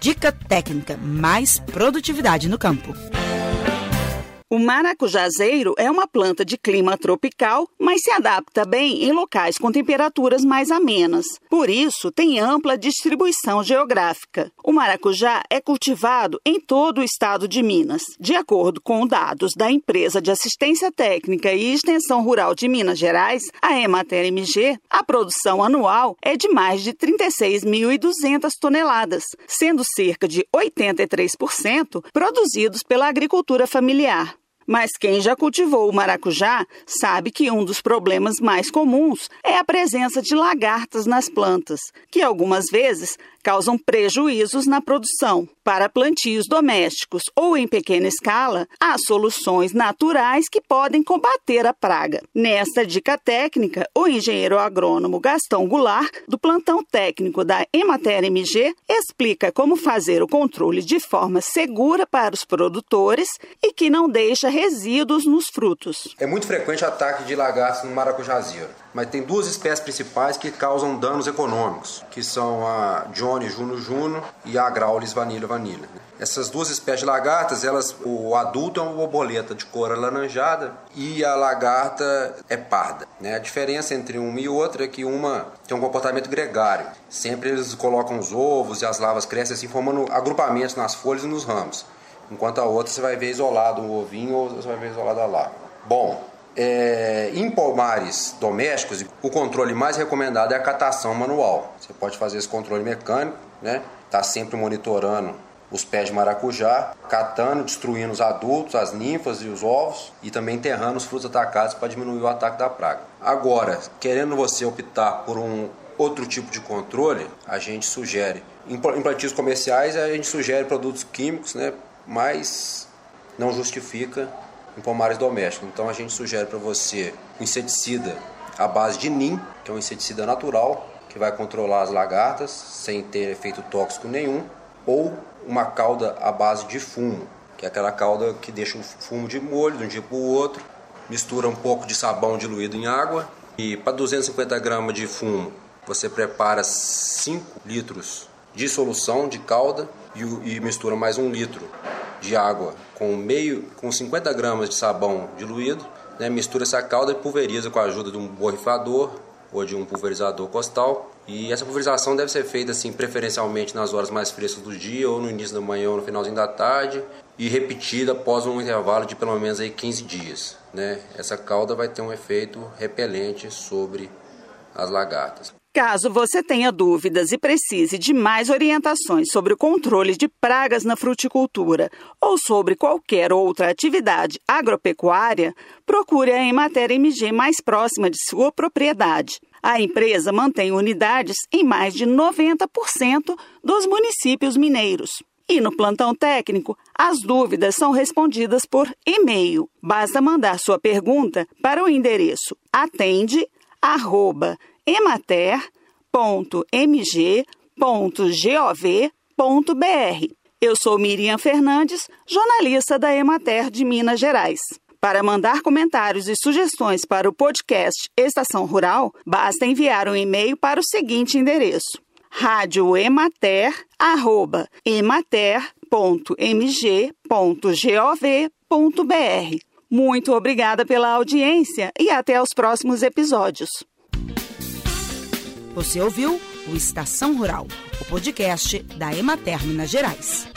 Dica técnica: mais produtividade no campo. O maracujazeiro é uma planta de clima tropical, mas se adapta bem em locais com temperaturas mais amenas. Por isso, tem ampla distribuição geográfica. O maracujá é cultivado em todo o estado de Minas. De acordo com dados da Empresa de Assistência Técnica e Extensão Rural de Minas Gerais, a Emater MG, a produção anual é de mais de 36.200 toneladas, sendo cerca de 83% produzidos pela agricultura familiar. Mas quem já cultivou o maracujá sabe que um dos problemas mais comuns é a presença de lagartas nas plantas, que algumas vezes causam prejuízos na produção. Para plantios domésticos ou em pequena escala, há soluções naturais que podem combater a praga. Nesta dica técnica, o engenheiro agrônomo Gastão Goulart, do plantão técnico da Emater MG, explica como fazer o controle de forma segura para os produtores e que não deixa resíduos nos frutos. É muito frequente ataque de lagartos no maracujazeiro, mas tem duas espécies principais que causam danos econômicos, que são a Johnny Juno Juno e a Graulis Vanilla Vanilla. Essas duas espécies de lagartas, elas, o adulto é uma borboleta de cor alaranjada e a lagarta é parda. Né? A diferença entre uma e outra é que uma tem um comportamento gregário. Sempre eles colocam os ovos e as larvas crescem assim, formando agrupamentos nas folhas e nos ramos. Enquanto a outra você vai ver isolado um ovinho ou você vai ver isolado a larva. Bom, é, em pomares domésticos, o controle mais recomendado é a catação manual. Você pode fazer esse controle mecânico, né? Tá sempre monitorando os pés de maracujá, catando, destruindo os adultos, as ninfas e os ovos e também enterrando os frutos atacados para diminuir o ataque da praga. Agora, querendo você optar por um outro tipo de controle, a gente sugere em plantios comerciais a gente sugere produtos químicos, né, mas não justifica em pomares domésticos. Então a gente sugere para você um inseticida à base de NIM, que é um inseticida natural que vai controlar as lagartas sem ter efeito tóxico nenhum, ou uma cauda à base de fumo, que é aquela cauda que deixa o fumo de molho de um dia para o outro, mistura um pouco de sabão diluído em água e para 250 gramas de fumo você prepara 5 litros de solução de cauda e, e mistura mais um litro de água com meio com 50 gramas de sabão diluído, né, mistura essa calda e pulveriza com a ajuda de um borrifador ou de um pulverizador costal e essa pulverização deve ser feita assim preferencialmente nas horas mais frescas do dia, ou no início da manhã ou no finalzinho da tarde, e repetida após um intervalo de pelo menos aí 15 dias. Né? Essa calda vai ter um efeito repelente sobre as lagartas. Caso você tenha dúvidas e precise de mais orientações sobre o controle de pragas na fruticultura ou sobre qualquer outra atividade agropecuária, procure a Emater MG mais próxima de sua propriedade. A empresa mantém unidades em mais de 90% dos municípios mineiros. E no plantão técnico, as dúvidas são respondidas por e-mail. Basta mandar sua pergunta para o endereço atende@emater.mg.gov.br. Eu sou Miriam Fernandes, jornalista da Emater de Minas Gerais. Para mandar comentários e sugestões para o podcast Estação Rural, basta enviar um e-mail para o seguinte endereço: radioemater@emater.mg.gov.br. Muito obrigada pela audiência e até os próximos episódios. Você ouviu o Estação Rural, o podcast da Emater Minas Gerais.